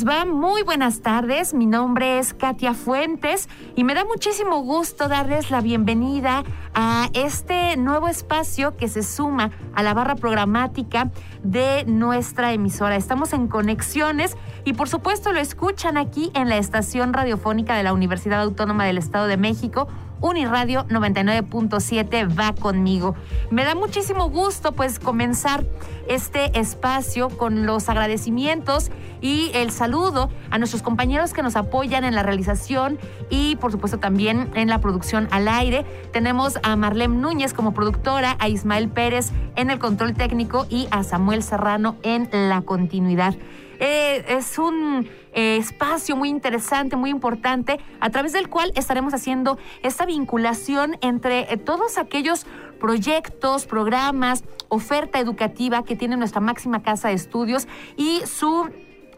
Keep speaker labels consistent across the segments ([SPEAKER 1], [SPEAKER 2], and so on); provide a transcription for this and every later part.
[SPEAKER 1] Va? Muy buenas tardes. Mi nombre es Katia Fuentes y me da muchísimo gusto darles la bienvenida a este nuevo espacio que se suma a la barra programática de nuestra emisora. Estamos en conexiones y por supuesto lo escuchan aquí en la estación radiofónica de la Universidad Autónoma del Estado de México Uniradio 99.7 va conmigo. Me da muchísimo gusto pues comenzar este espacio con los agradecimientos y el saludo a nuestros compañeros que nos apoyan en la realización y por supuesto también en la producción al aire. Tenemos a Marlene Núñez como productora, a Ismael Pérez en el control técnico y a Samuel Serrano en la continuidad. Eh, es un eh, espacio muy interesante, muy importante, a través del cual estaremos haciendo esta vinculación entre eh, todos aquellos proyectos, programas, oferta educativa que tiene nuestra máxima casa de estudios y su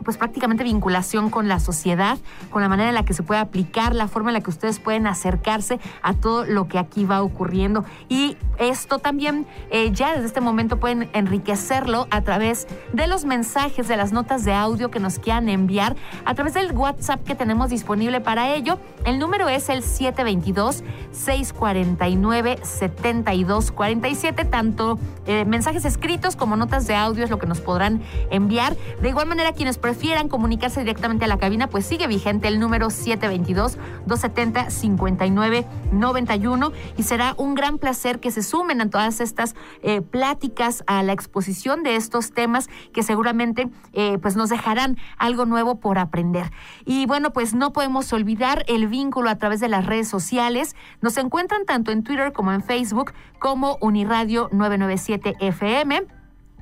[SPEAKER 1] pues prácticamente vinculación con la sociedad, con la manera en la que se puede aplicar, la forma en la que ustedes pueden acercarse a todo lo que aquí va ocurriendo. Y esto también eh, ya desde este momento pueden enriquecerlo a través de los mensajes, de las notas de audio que nos quieran enviar, a través del WhatsApp que tenemos disponible para ello. El número es el 722-649-7247, tanto eh, mensajes escritos como notas de audio es lo que nos podrán enviar. De igual manera, quienes prefieran comunicarse directamente a la cabina, pues sigue vigente el número 722-270-5991 y será un gran placer que se sumen a todas estas eh, pláticas, a la exposición de estos temas que seguramente eh, pues nos dejarán algo nuevo por aprender. Y bueno, pues no podemos olvidar el vínculo a través de las redes sociales. Nos encuentran tanto en Twitter como en Facebook como Uniradio 997 FM.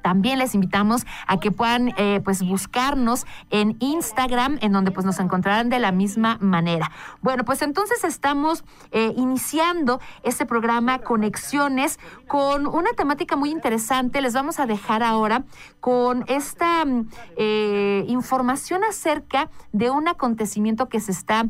[SPEAKER 1] También les invitamos a que puedan eh, pues buscarnos en Instagram, en donde pues nos encontrarán de la misma manera. Bueno, pues entonces estamos eh, iniciando este programa Conexiones con una temática muy interesante. Les vamos a dejar ahora con esta eh, información acerca de un acontecimiento que se está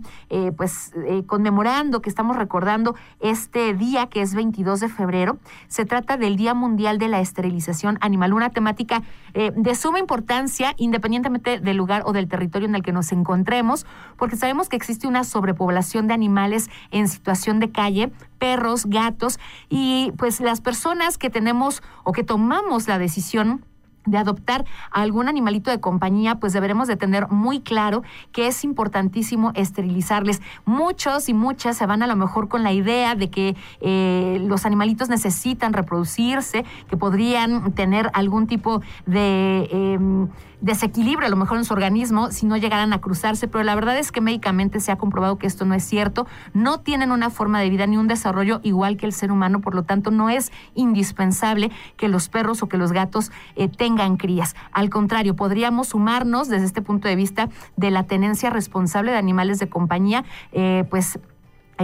[SPEAKER 1] pues conmemorando, que estamos recordando este día que es 22 de febrero. Se trata del Día Mundial de la Esterilización Animal una temática eh, de suma importancia, independientemente del lugar o del territorio en el que nos encontremos, porque sabemos que existe una sobrepoblación de animales en situación de calle, perros, gatos, y pues las personas que tenemos o que tomamos la decisión de adoptar a algún animalito de compañía, pues deberemos de tener muy claro que es importantísimo esterilizarles. Muchos y muchas se van a lo mejor con la idea de que eh, los animalitos necesitan reproducirse, que podrían tener algún tipo de... Em, desequilibrio a lo mejor en su organismo si no llegaran a cruzarse, pero la verdad es que médicamente se ha comprobado que esto no es cierto, no tienen una forma de vida ni un desarrollo igual que el ser humano, por lo tanto no es indispensable que los perros o que los gatos eh, tengan crías. Al contrario, podríamos sumarnos desde este punto de vista de la tenencia responsable de animales de compañía, eh, pues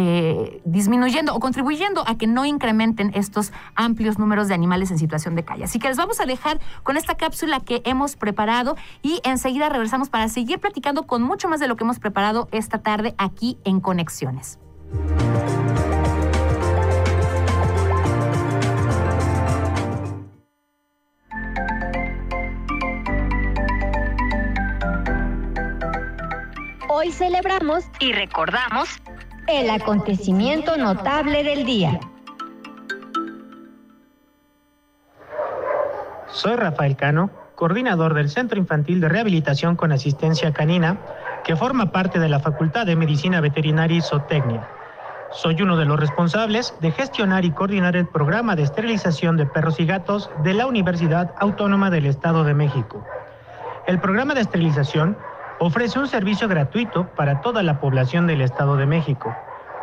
[SPEAKER 1] eh, disminuyendo o contribuyendo a que no incrementen estos amplios números de animales en situación de calle. Así que les vamos a dejar con esta cápsula que hemos preparado y enseguida regresamos para seguir platicando con mucho más de lo que hemos preparado esta tarde aquí en Conexiones.
[SPEAKER 2] Hoy celebramos
[SPEAKER 1] y recordamos
[SPEAKER 2] el acontecimiento notable del día.
[SPEAKER 3] Soy Rafael Cano, coordinador del Centro Infantil de Rehabilitación con Asistencia Canina, que forma parte de la Facultad de Medicina Veterinaria y Zootecnia. Soy uno de los responsables de gestionar y coordinar el programa de esterilización de perros y gatos de la Universidad Autónoma del Estado de México. El programa de esterilización ofrece un servicio gratuito para toda la población del Estado de México.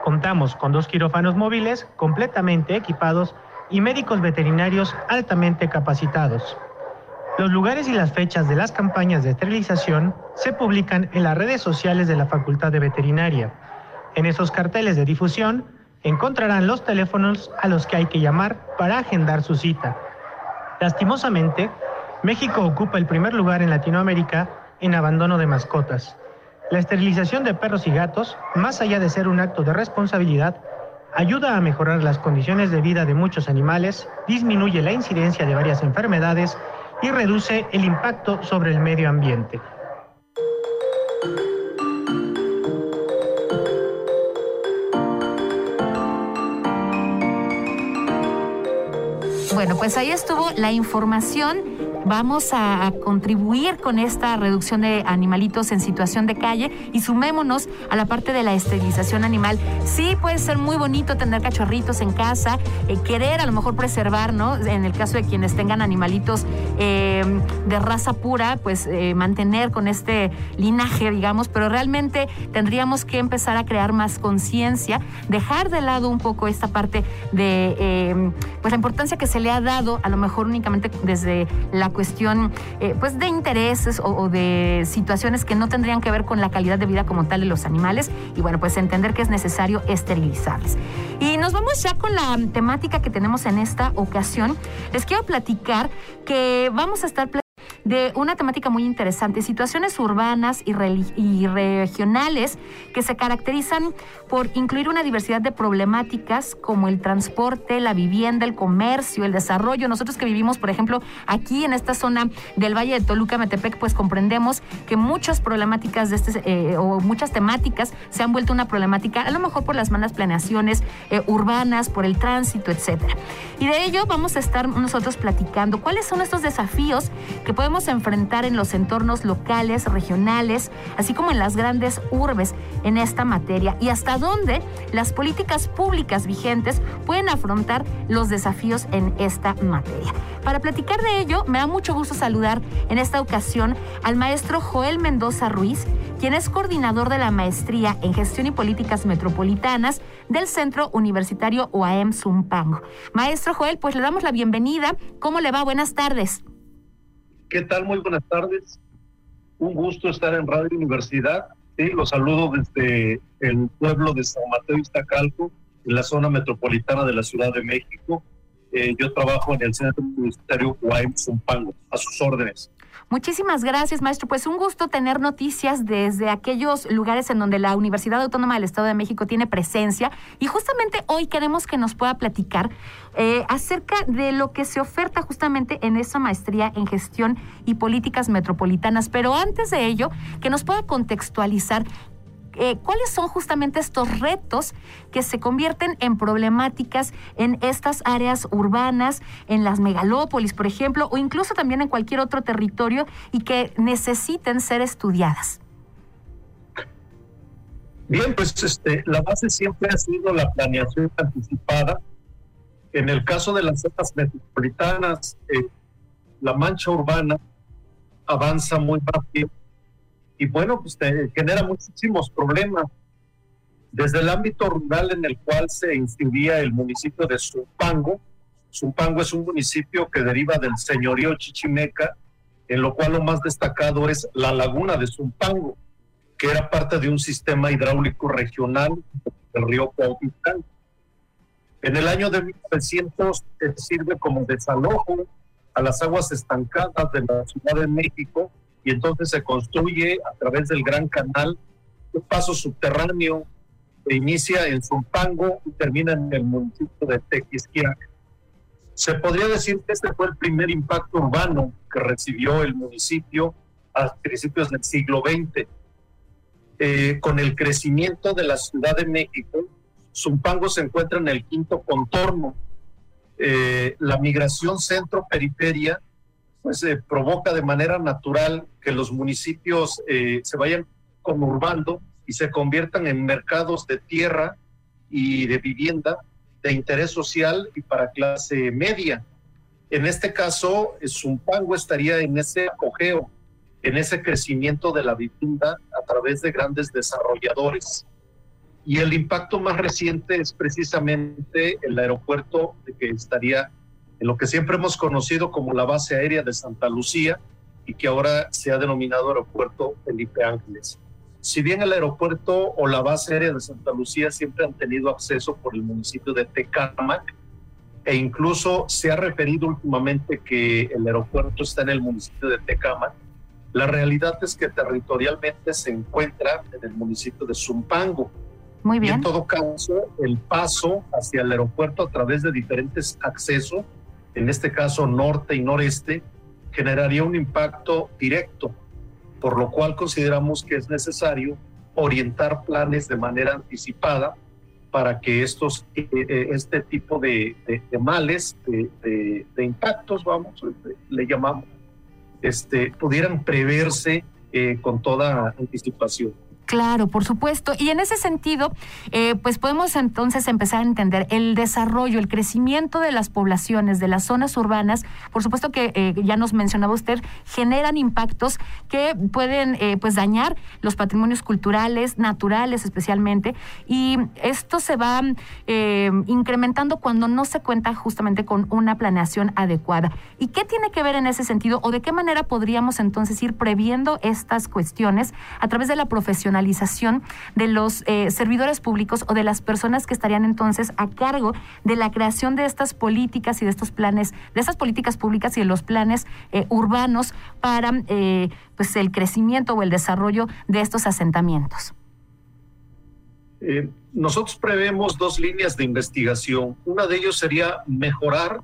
[SPEAKER 3] Contamos con dos quirófanos móviles completamente equipados y médicos veterinarios altamente capacitados. Los lugares y las fechas de las campañas de esterilización se publican en las redes sociales de la Facultad de Veterinaria. En esos carteles de difusión encontrarán los teléfonos a los que hay que llamar para agendar su cita. Lastimosamente, México ocupa el primer lugar en Latinoamérica en abandono de mascotas. La esterilización de perros y gatos, más allá de ser un acto de responsabilidad, ayuda a mejorar las condiciones de vida de muchos animales, disminuye la incidencia de varias enfermedades y reduce el impacto sobre el medio ambiente.
[SPEAKER 1] Bueno, pues ahí estuvo la información vamos a, contribuir con esta reducción de animalitos en situación de calle y sumémonos a la parte de la esterilización animal. Sí puede ser muy bonito tener cachorritos en casa, eh, querer a lo mejor preservar, ¿no? En el caso de quienes tengan animalitos em, de raza pura, pues eh, mantener con este linaje, digamos, pero realmente tendríamos que empezar a crear más conciencia, dejar de lado un poco esta parte de em, pues la importancia que se le ha dado, a lo mejor únicamente desde la cuestión eh, pues de intereses o, de situaciones que no tendrían que ver con la calidad de vida como tal de los animales y bueno, pues entender que es necesario esterilizarles. Y nos vamos ya con la temática que tenemos en esta ocasión. Les quiero platicar que vamos a estar de una temática muy interesante, situaciones urbanas y, regionales que se caracterizan por incluir una diversidad de problemáticas como el transporte, la vivienda, el comercio, el desarrollo. Nosotros que vivimos, por ejemplo, aquí en esta zona del Valle de Toluca, Metepec, pues comprendemos que muchas problemáticas de este, eh, o muchas temáticas se han vuelto una problemática, a lo mejor por las malas planeaciones eh, urbanas, por el tránsito, etcétera. Y de ello vamos a estar nosotros platicando cuáles son estos desafíos que podemos enfrentar en los entornos locales, regionales, así como en las grandes urbes en esta materia y hasta dónde las políticas públicas vigentes pueden afrontar los desafíos en esta materia. Para platicar de ello, me da mucho gusto saludar en esta ocasión al maestro Joel Mendoza Ruiz, quien es coordinador de la maestría en gestión y políticas metropolitanas del Centro Universitario OAM Zumpango. Maestro Joel, pues le damos la bienvenida. ¿Cómo le va? Buenas tardes.
[SPEAKER 4] ¿Qué tal? Muy buenas tardes. Un gusto estar en Radio Universidad. Sí, los saludo desde el pueblo de San Mateo Iztacalco, en la zona metropolitana de la Ciudad de México. Eh, yo trabajo en el Centro Universitario Guaym Zumpango, a sus órdenes.
[SPEAKER 1] Muchísimas gracias, maestro. Pues un gusto tener noticias desde aquellos lugares en donde la Universidad Autónoma del Estado de México tiene presencia. Y justamente hoy queremos que nos pueda platicar eh, acerca de lo que se oferta justamente en esa maestría en gestión y políticas metropolitanas. Pero antes de ello, que nos pueda contextualizar eh, cuáles son justamente estos retos que se convierten en problemáticas en estas áreas urbanas, en las megalópolis, por ejemplo, o incluso también en cualquier otro territorio y que necesiten ser estudiadas.
[SPEAKER 4] Bien, pues este, la base siempre ha sido la planeación anticipada. En el caso de las zonas metropolitanas, eh, la mancha urbana avanza muy rápido y bueno, pues genera muchísimos problemas. Desde el ámbito rural en el cual se inscribía el municipio de Zumpango, Zumpango es un municipio que deriva del señorío Chichimeca, en lo cual lo más destacado es la laguna de Zumpango, que era parte de un sistema hidráulico regional del río Cuautitlán. En el año de 1900 sirve como desalojo a las aguas estancadas de la Ciudad de México y entonces se construye a través del Gran Canal un paso subterráneo que inicia en Zumpango y termina en el municipio de Tequisquiac. Se podría decir que este fue el primer impacto urbano que recibió el municipio a principios del siglo XX. Eh, con el crecimiento de la Ciudad de México, Zumpango se encuentra en el quinto contorno. Eh, la migración centro-periferia pues eh, provoca de manera natural que los municipios eh, se vayan conurbando y se conviertan en mercados de tierra y de vivienda de interés social y para clase media. En este caso, Zumpango estaría en ese apogeo. en ese crecimiento de la vivienda a través de grandes desarrolladores. Y el impacto más reciente es precisamente el aeropuerto que estaría en lo que siempre hemos conocido como la base aérea de Santa Lucía y que ahora se ha denominado Aeropuerto Felipe Ángeles. Si bien el aeropuerto o la base aérea de Santa Lucía siempre han tenido acceso por el municipio de Tecámac, e incluso se ha referido últimamente que el aeropuerto está en el municipio de Tecámac, la realidad es que territorialmente se encuentra en el municipio de Zumpango.
[SPEAKER 1] Muy bien.
[SPEAKER 4] Y en todo caso, el paso hacia el aeropuerto a través de diferentes accesos, en este caso norte y noreste, generaría un impacto directo, por lo cual consideramos que es necesario orientar planes de manera anticipada para que estos, eh, eh, este tipo de, males, de, de, impactos, vamos, le llamamos, este, pudieran preverse eh, con toda anticipación.
[SPEAKER 1] Claro, por supuesto. Y en ese sentido, eh, pues podemos entonces empezar a entender el desarrollo, el crecimiento de las poblaciones, de las zonas urbanas. Por supuesto que eh, ya nos mencionaba usted, generan impactos que pueden eh, pues dañar los patrimonios culturales, naturales especialmente. Y esto se va incrementando cuando no se cuenta justamente con una planeación adecuada. ¿Y qué tiene que ver en ese sentido o de qué manera podríamos entonces ir previendo estas cuestiones a través de la de los eh, servidores públicos o de las personas que estarían entonces a cargo de la creación de estas políticas y de estos planes, de estas políticas públicas y de los planes eh, urbanos para eh, pues el crecimiento o el desarrollo de estos asentamientos.
[SPEAKER 4] nosotros prevemos dos líneas de investigación. Una de ellos sería mejorar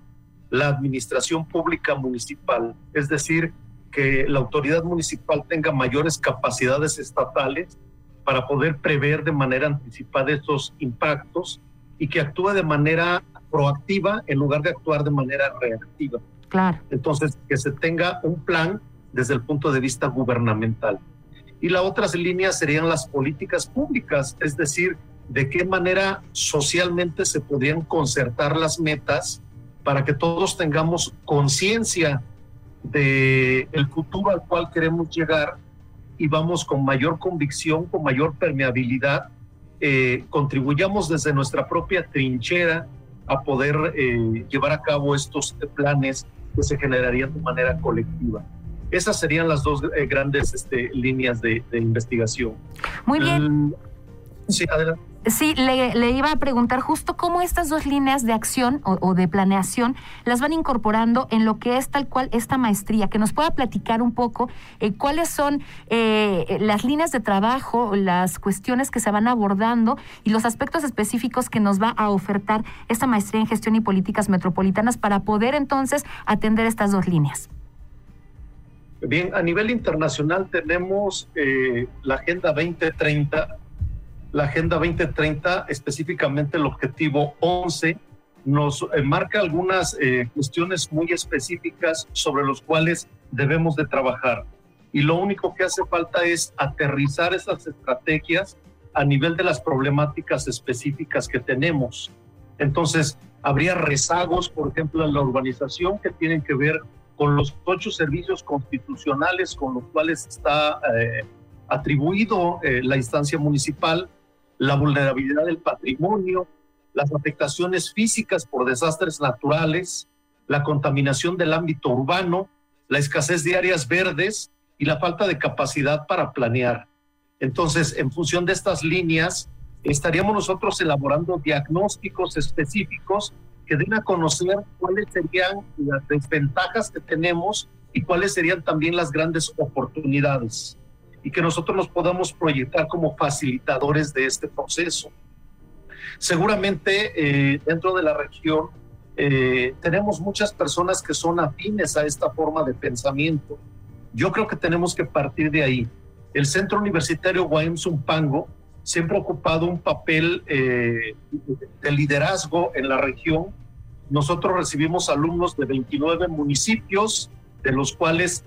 [SPEAKER 4] la administración pública municipal, es decir, que la autoridad municipal tenga mayores capacidades estatales para poder prever de manera anticipada estos impactos y que actúe de manera proactiva en lugar de actuar de manera reactiva.
[SPEAKER 1] Claro.
[SPEAKER 4] Entonces, que se tenga un plan desde el punto de vista gubernamental. Y la otra línea serían las políticas públicas, es decir, de qué manera socialmente se podrían concertar las metas para que todos tengamos conciencia de el futuro al cual queremos llegar y vamos con mayor convicción, con mayor permeabilidad, eh, contribuyamos desde nuestra propia trinchera a poder eh, llevar a cabo estos planes que se generarían de manera colectiva. Esas serían las dos eh, grandes este, líneas de, de, investigación.
[SPEAKER 1] Muy bien.
[SPEAKER 4] Mm, sí, adelante.
[SPEAKER 1] Sí, le, iba a preguntar justo cómo estas dos líneas de acción o, de planeación las van incorporando en lo que es tal cual esta maestría, que nos pueda platicar un poco eh, cuáles son eh, las líneas de trabajo, las cuestiones que se van abordando y los aspectos específicos que nos va a ofertar esta maestría en gestión y políticas metropolitanas para poder entonces atender estas dos líneas.
[SPEAKER 4] Bien, a nivel internacional tenemos eh, la Agenda 2030 la Agenda 2030, específicamente el objetivo 11, nos eh, marca algunas eh, cuestiones muy específicas sobre los cuales debemos de trabajar. Y lo único que hace falta es aterrizar esas estrategias a nivel de las problemáticas específicas que tenemos. Entonces, habría rezagos, por ejemplo, en la urbanización que tienen que ver con los ocho servicios constitucionales con los cuales está eh, atribuido la instancia municipal, la vulnerabilidad del patrimonio, las afectaciones físicas por desastres naturales, la contaminación del ámbito urbano, la escasez de áreas verdes y la falta de capacidad para planear. Entonces, en función de estas líneas, estaríamos nosotros elaborando diagnósticos específicos que den a conocer cuáles serían las desventajas que tenemos y cuáles serían también las grandes oportunidades y que nosotros nos podamos proyectar como facilitadores de este proceso. Seguramente eh, dentro de la región eh, tenemos muchas personas que son afines a esta forma de pensamiento. Yo creo que tenemos que partir de ahí. El Centro Universitario Guayam Zumpango siempre ha ocupado un papel eh, de liderazgo en la región. Nosotros recibimos alumnos de 29 municipios, de los cuales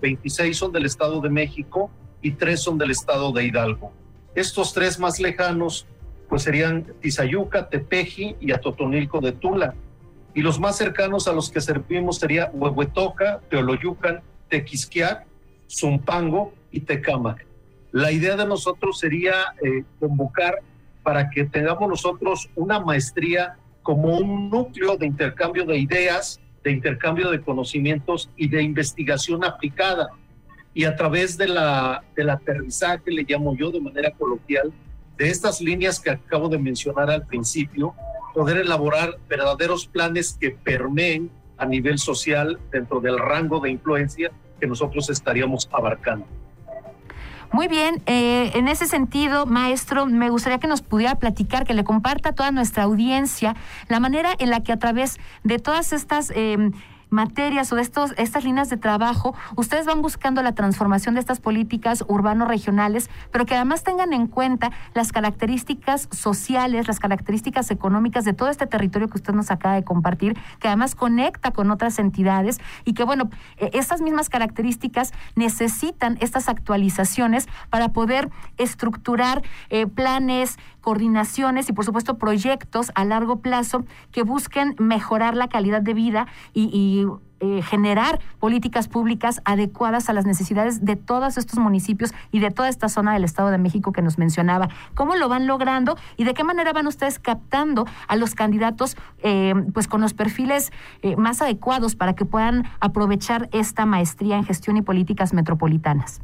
[SPEAKER 4] 26 son del Estado de México y 3 son del Estado de Hidalgo. Estos tres más lejanos pues serían Tizayuca, Tepeji y Atotonilco de Tula. Y los más cercanos a los que servimos sería Huehuetoca, Teoloyucan, Tequisquiac Zumpango y Tecámac. La idea de nosotros sería eh, convocar para que tengamos nosotros una maestría como un núcleo de intercambio de ideas, de intercambio de conocimientos y de investigación aplicada. Y a través de la, del aterrizaje, le llamo yo de manera coloquial, de estas líneas que acabo de mencionar al principio, poder elaborar verdaderos planes que permeen a nivel social dentro del rango de influencia que nosotros estaríamos abarcando.
[SPEAKER 1] Muy bien, eh, en ese sentido, maestro, me gustaría que nos pudiera platicar, que le comparta a toda nuestra audiencia la manera en la que a través de todas estas... Eh, materias o de estos, estas líneas de trabajo, ustedes van buscando la transformación de estas políticas urbano-regionales, pero que además tengan en cuenta las características sociales, las características económicas de todo este territorio que usted nos acaba de compartir, que además conecta con otras entidades y que, bueno, e, estas mismas características necesitan estas actualizaciones para poder estructurar eh, planes, coordinaciones y, por supuesto, proyectos a largo plazo que busquen mejorar la calidad de vida y, eh, generar políticas públicas adecuadas a las necesidades de todos estos municipios y de toda esta zona del Estado de México que nos mencionaba. ¿Cómo lo van logrando y de qué manera van ustedes captando a los candidatos eh, pues con los perfiles eh, más adecuados para que puedan aprovechar esta maestría en gestión y políticas metropolitanas?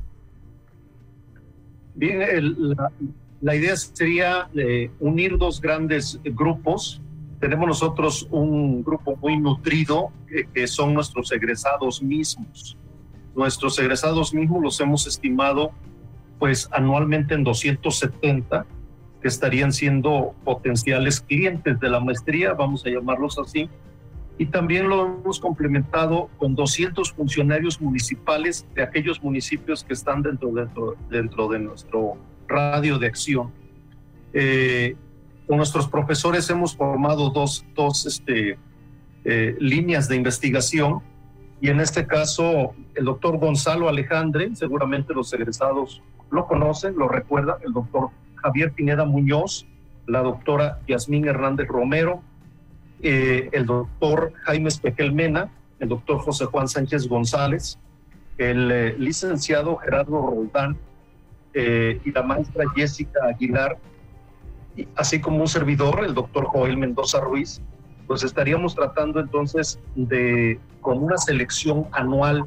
[SPEAKER 4] Bien, la idea sería unir dos grandes grupos. Tenemos nosotros un grupo muy nutrido que, son nuestros egresados mismos. Nuestros egresados mismos los hemos estimado pues anualmente en 270 que estarían siendo potenciales clientes de la maestría, vamos a llamarlos así, y también lo hemos complementado con 200 funcionarios municipales de aquellos municipios que están dentro, dentro, dentro de nuestro radio de acción. Eh, con nuestros profesores hemos formado dos, dos este, eh, líneas de investigación. Y en este caso el doctor Gonzalo Alejandre, seguramente los egresados lo conocen, lo recuerdan, el doctor Javier Pineda Muñoz, la doctora Yasmín Hernández Romero, eh, el doctor Jaime Espejel Mena, el doctor José Juan Sánchez González, el licenciado Gerardo Roldán eh, y la maestra Jessica Aguilar, así como un servidor, el doctor Joel Mendoza Ruiz, pues estaríamos tratando entonces de, con una selección anual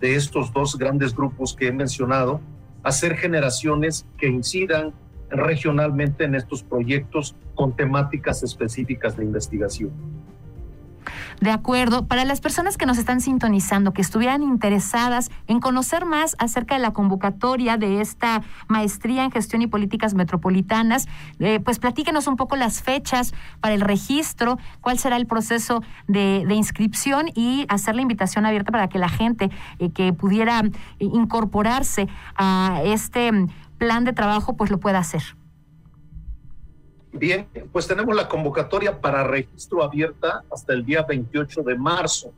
[SPEAKER 4] de estos dos grandes grupos que he mencionado, hacer generaciones que incidan regionalmente en estos proyectos con temáticas específicas de investigación.
[SPEAKER 1] De acuerdo. Para las personas que nos están sintonizando, que estuvieran interesadas en conocer más acerca de la convocatoria de esta maestría en gestión y políticas metropolitanas, eh, pues platíquenos un poco las fechas para el registro, cuál será el proceso de, inscripción y hacer la invitación abierta para que la gente eh, que pudiera eh, incorporarse a este plan de trabajo, pues lo pueda hacer.
[SPEAKER 4] Bien, pues tenemos la convocatoria para registro abierta hasta el día 28 de marzo.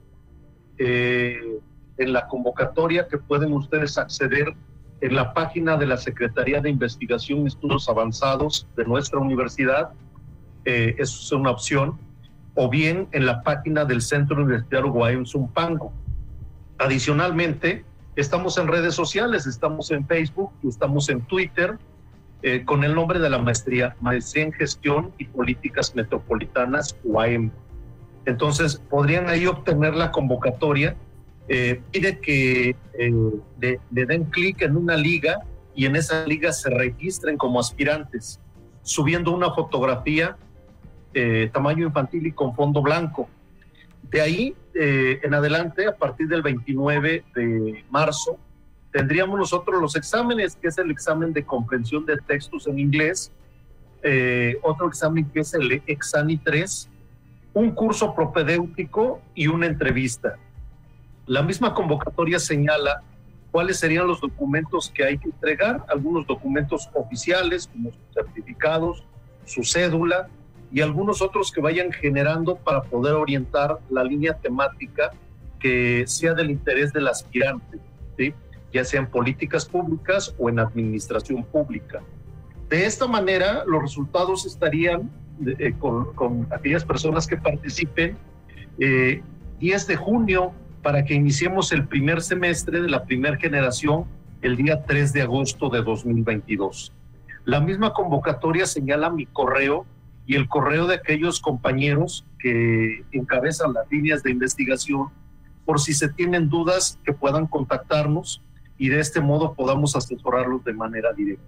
[SPEAKER 4] Eh, en la convocatoria que pueden ustedes acceder en la página de la Secretaría de Investigación y Estudios Avanzados de nuestra universidad, eh, eso es una opción, o bien en la página del Centro Universitario Guayum Zumpango. Adicionalmente, estamos en redes sociales, estamos en Facebook, estamos en Twitter, eh, con el nombre de la maestría, Maestría en Gestión y Políticas Metropolitanas, UAM. Entonces, podrían ahí obtener la convocatoria. Eh, pide que eh, le, den clic en una liga y en esa liga se registren como aspirantes, subiendo una fotografía tamaño infantil y con fondo blanco. De ahí en adelante, a partir del 29 de marzo, tendríamos nosotros los exámenes, que es el examen de comprensión de textos en inglés, eh, otro examen que es el Exani 3, un curso propedéutico y una entrevista. La misma convocatoria señala cuáles serían los documentos que hay que entregar, algunos documentos oficiales como sus certificados, su cédula y algunos otros que vayan generando para poder orientar la línea temática que sea del interés del aspirante. ¿sí? Ya sea en políticas públicas o en administración pública. De esta manera, los resultados estarían eh, con, aquellas personas que participen 10 eh, de junio para que iniciemos el primer semestre de la primera generación el día 3 de agosto de 2022. La misma convocatoria señala mi correo y el correo de aquellos compañeros que encabezan las líneas de investigación por si se tienen dudas que puedan contactarnos y de este modo podamos asesorarlos de manera directa.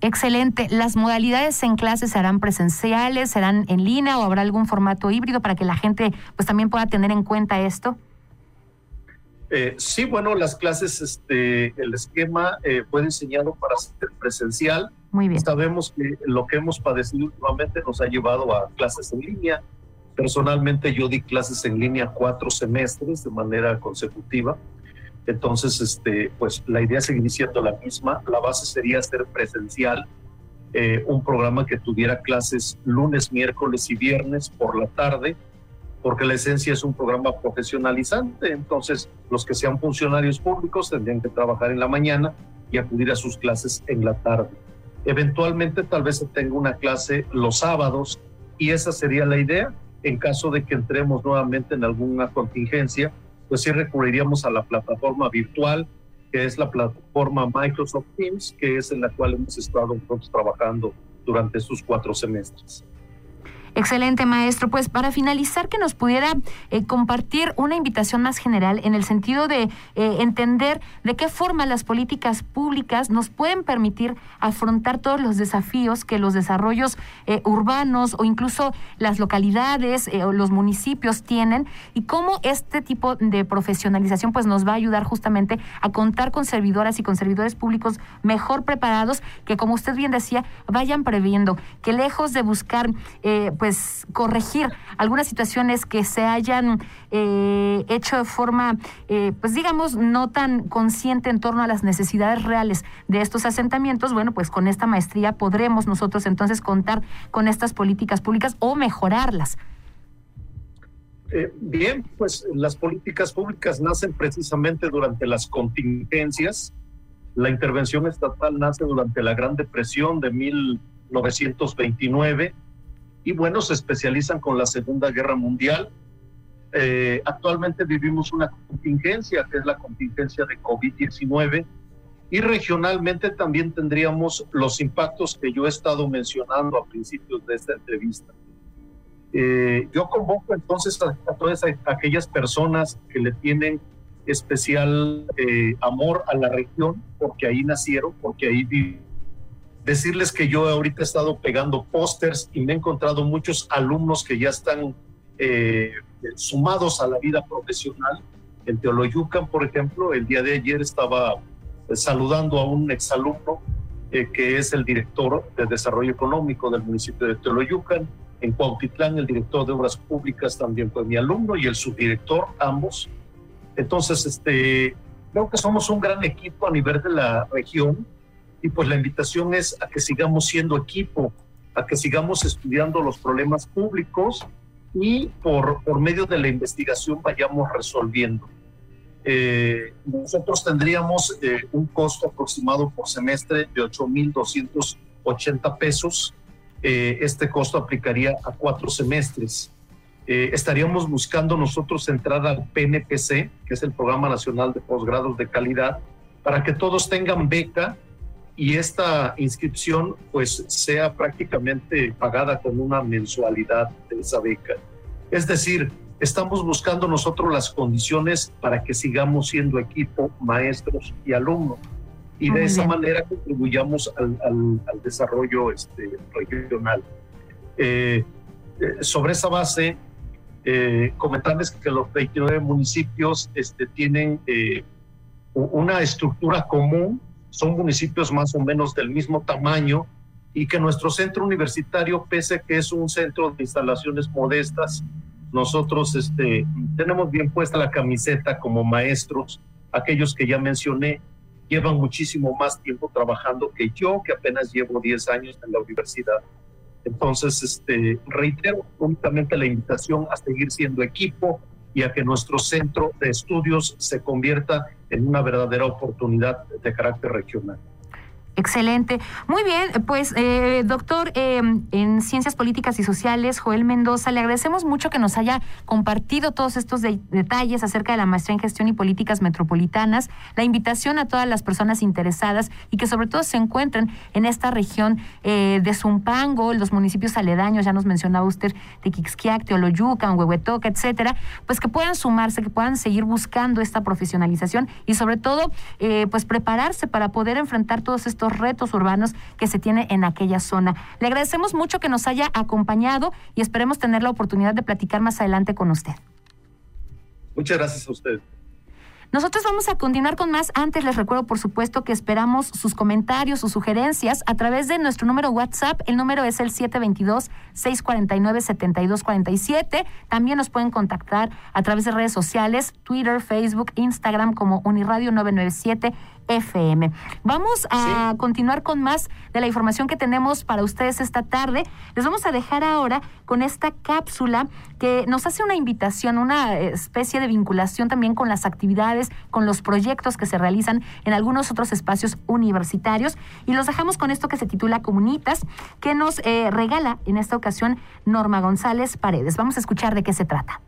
[SPEAKER 1] Excelente. ¿Las modalidades en clases serán presenciales, serán en línea o habrá algún formato híbrido para que la gente pues también pueda tener en cuenta esto?
[SPEAKER 4] Eh, sí, bueno, las clases, este, el esquema eh, fue diseñado para ser presencial.
[SPEAKER 1] Muy bien.
[SPEAKER 4] Sabemos que lo que hemos padecido últimamente nos ha llevado a clases en línea. Personalmente yo di clases en línea cuatro semestres de manera consecutiva. Entonces, este, pues la idea seguiría siendo la misma. La base sería ser presencial, eh, un programa que tuviera clases lunes, miércoles y viernes por la tarde, porque la esencia es un programa profesionalizante. Entonces, los que sean funcionarios públicos tendrían que trabajar en la mañana y acudir a sus clases en la tarde. Eventualmente, tal vez se tenga una clase los sábados y esa sería la idea. En caso de que entremos nuevamente en alguna contingencia, pues sí recurriríamos a la plataforma virtual, que es la plataforma Microsoft Teams, que es en la cual hemos estado nosotros trabajando durante estos cuatro semestres.
[SPEAKER 1] Excelente, maestro. Pues para finalizar, que nos pudiera eh, compartir una invitación más general en el sentido de eh, entender de qué forma las políticas públicas nos pueden permitir afrontar todos los desafíos que los desarrollos eh, urbanos o incluso las localidades o los municipios tienen y cómo este tipo de profesionalización pues nos va a ayudar justamente a contar con servidoras y con servidores públicos mejor preparados que como usted bien decía vayan previendo que lejos de buscar pues corregir algunas situaciones que se hayan eh, hecho de forma, eh, pues digamos, no tan consciente en torno a las necesidades reales de estos asentamientos, bueno, pues con esta maestría podremos nosotros entonces contar con estas políticas públicas o mejorarlas.
[SPEAKER 4] Eh, bien, pues las políticas públicas nacen precisamente durante las contingencias. La intervención estatal nace durante la Gran Depresión de 1929 y bueno, se especializan con la Segunda Guerra Mundial. Eh, actualmente vivimos una contingencia, que es la contingencia de COVID-19, y regionalmente también tendríamos los impactos que yo he estado mencionando a principios de esta entrevista. Eh, yo convoco entonces a, todas aquellas personas que le tienen especial eh, amor a la región, porque ahí nacieron, porque ahí viven decirles que yo ahorita he estado pegando pósters y me he encontrado muchos alumnos que ya están eh, sumados a la vida profesional. En Teoloyucan, por ejemplo, el día de ayer estaba eh, saludando a un exalumno eh, que es el director de Desarrollo Económico del municipio de Teoloyucan. En Cuautitlán, el director de Obras Públicas también fue mi alumno y el subdirector, ambos. Entonces, este, creo que somos un gran equipo a nivel de la región y pues la invitación es a que sigamos siendo equipo, a que sigamos estudiando los problemas públicos y por, por medio de la investigación vayamos resolviendo. Eh, nosotros tendríamos eh, un costo aproximado por semestre de 8.280 pesos. Eh, este costo aplicaría a cuatro semestres. estaríamos buscando nosotros entrar al PNPC, que es el Programa Nacional de Posgrados de Calidad, para que todos tengan beca y esta inscripción pues sea prácticamente pagada con una mensualidad de esa beca. Es decir, estamos buscando nosotros las condiciones para que sigamos siendo equipo, maestros y alumnos y de esa manera contribuyamos al, desarrollo este, regional. Eh, eh, sobre esa base, eh, comentarles que los 29 municipios este, tienen una estructura común son municipios más o menos del mismo tamaño y que nuestro centro universitario, pese que es un centro de instalaciones modestas, nosotros este, tenemos bien puesta la camiseta como maestros, aquellos que ya mencioné, llevan muchísimo más tiempo trabajando que yo, que apenas llevo 10 años en la universidad. Entonces, este, reitero únicamente la invitación a seguir siendo equipo y a que nuestro centro de estudios se convierta en una verdadera oportunidad de carácter regional.
[SPEAKER 1] Excelente. Muy bien, pues eh, doctor eh, en Ciencias Políticas y Sociales, Joel Mendoza, le agradecemos mucho que nos haya compartido todos estos detalles acerca de la maestría en gestión y políticas metropolitanas, la invitación a todas las personas interesadas y que sobre todo se encuentren en esta región eh, de Zumpango, los municipios aledaños, ya nos mencionaba usted, de Quixquiac, Teoloyucan, Huehuetoca, etcétera, pues que puedan sumarse, que puedan seguir buscando esta profesionalización y sobre todo, pues prepararse para poder enfrentar todos estos retos urbanos que se tiene en aquella zona. Le agradecemos mucho que nos haya acompañado y esperemos tener la oportunidad de platicar más adelante con usted.
[SPEAKER 4] Muchas gracias a usted.
[SPEAKER 1] Nosotros vamos a continuar con más. Antes les recuerdo, por supuesto, que esperamos sus comentarios, sus sugerencias a través de nuestro número WhatsApp. El número es el 722-649-7247. También nos pueden contactar a través de redes sociales, Twitter, Facebook, Instagram como Uniradio 997 FM. Vamos a continuar con más de la información que tenemos para ustedes esta tarde. Les vamos a dejar ahora con esta cápsula que nos hace una invitación, una especie de vinculación también con las actividades, con los proyectos que se realizan en algunos otros espacios universitarios. Y los dejamos con esto que se titula Comunitas, que nos eh, regala en esta ocasión Norma González Paredes. Vamos a escuchar de qué se trata.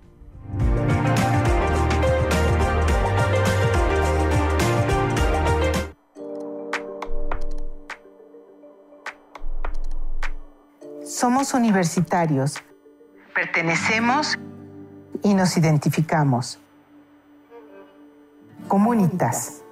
[SPEAKER 5] Somos universitarios. Pertenecemos y nos identificamos. Comunitas.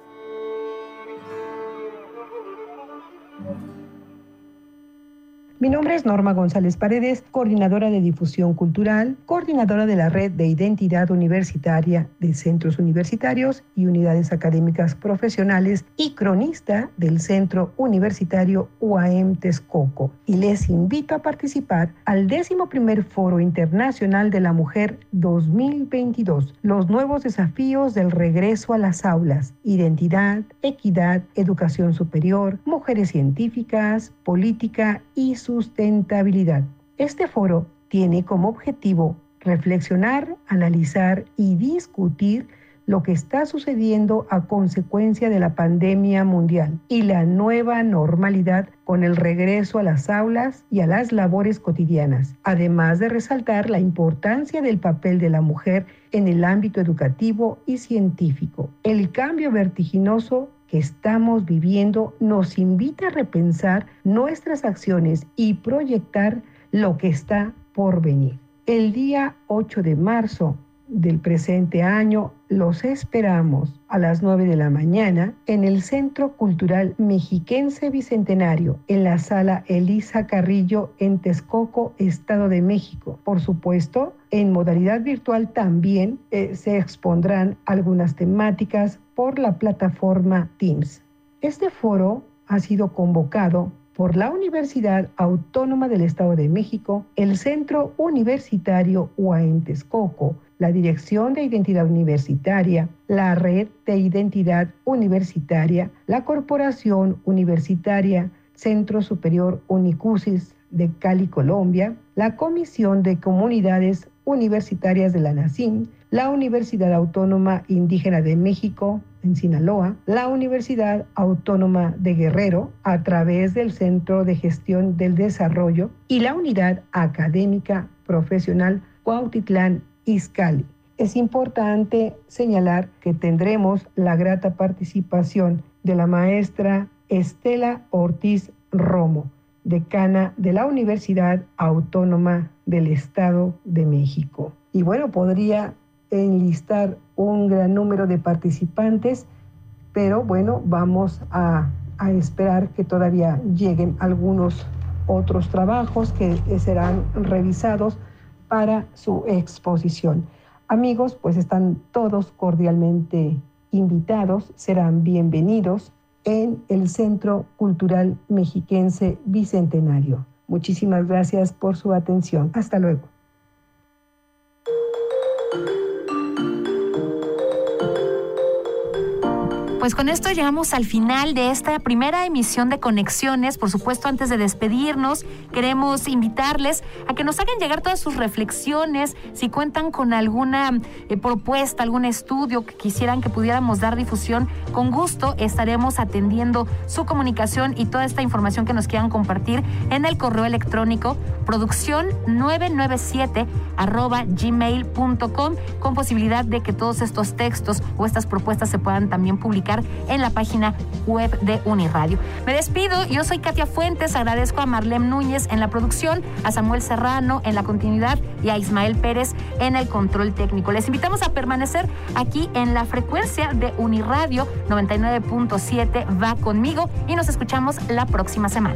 [SPEAKER 6] Mi nombre es Norma González Paredes, coordinadora de difusión cultural, coordinadora de la red de identidad universitaria de centros universitarios y unidades académicas profesionales y cronista del Centro Universitario UAM Texcoco. Y les invito a participar al 11 Foro Internacional de la Mujer 2022, los nuevos desafíos del regreso a las aulas, identidad, equidad, educación superior, mujeres científicas, política y sustentabilidad. Este foro tiene como objetivo reflexionar, analizar y discutir lo que está sucediendo a consecuencia de la pandemia mundial y la nueva normalidad con el regreso a las aulas y a las labores cotidianas, además de resaltar la importancia del papel de la mujer en el ámbito educativo y científico. El cambio vertiginoso estamos viviendo nos invita a repensar nuestras acciones y proyectar lo que está por venir. El día 8 de marzo del presente año los esperamos a las 9 de la mañana en el Centro Cultural Mexiquense Bicentenario, en la sala Elisa Carrillo en Texcoco, Estado de México. Por supuesto, en modalidad virtual también eh, se expondrán algunas temáticas por la plataforma Teams. Este foro ha sido convocado por la Universidad Autónoma del Estado de México, el Centro Universitario UAM Texcoco, la Dirección de Identidad Universitaria, la Red de Identidad Universitaria, la Corporación Universitaria Centro Superior Unicusis de Cali, Colombia, la Comisión de Comunidades Universitarias de la NACIM, la Universidad Autónoma Indígena de México en Sinaloa, la Universidad Autónoma de Guerrero a través del Centro de Gestión del Desarrollo y la Unidad Académica Profesional Cuautitlán Es importante señalar que tendremos la grata participación de la maestra Estela Ortiz Romo, decana de la Universidad Autónoma del Estado de México. Y bueno, podría enlistar un gran número de participantes, pero bueno, vamos a, a esperar que todavía lleguen algunos otros trabajos que serán revisados para su exposición. Amigos, pues están todos cordialmente invitados, serán bienvenidos en el Centro Cultural Mexiquense Bicentenario. Muchísimas gracias por su atención. Hasta luego.
[SPEAKER 1] Pues con esto llegamos al final de esta primera emisión de Conexiones. Por supuesto, antes de despedirnos, queremos invitarles a que nos hagan llegar todas sus reflexiones, si cuentan con alguna eh, propuesta, algún estudio que quisieran que pudiéramos dar difusión, con gusto estaremos atendiendo su comunicación y toda esta información que nos quieran compartir en el correo electrónico producción 997 arroba gmail.com con posibilidad de que todos estos textos o estas propuestas se puedan también publicar en la página web de Uniradio. Me despido, yo soy Katia Fuentes, agradezco a Marlene Núñez en la producción, a Samuel Serrano en la continuidad y a Ismael Pérez en el control técnico. Les invitamos a permanecer aquí en la frecuencia de Uniradio 99.7 va conmigo y nos escuchamos la próxima semana.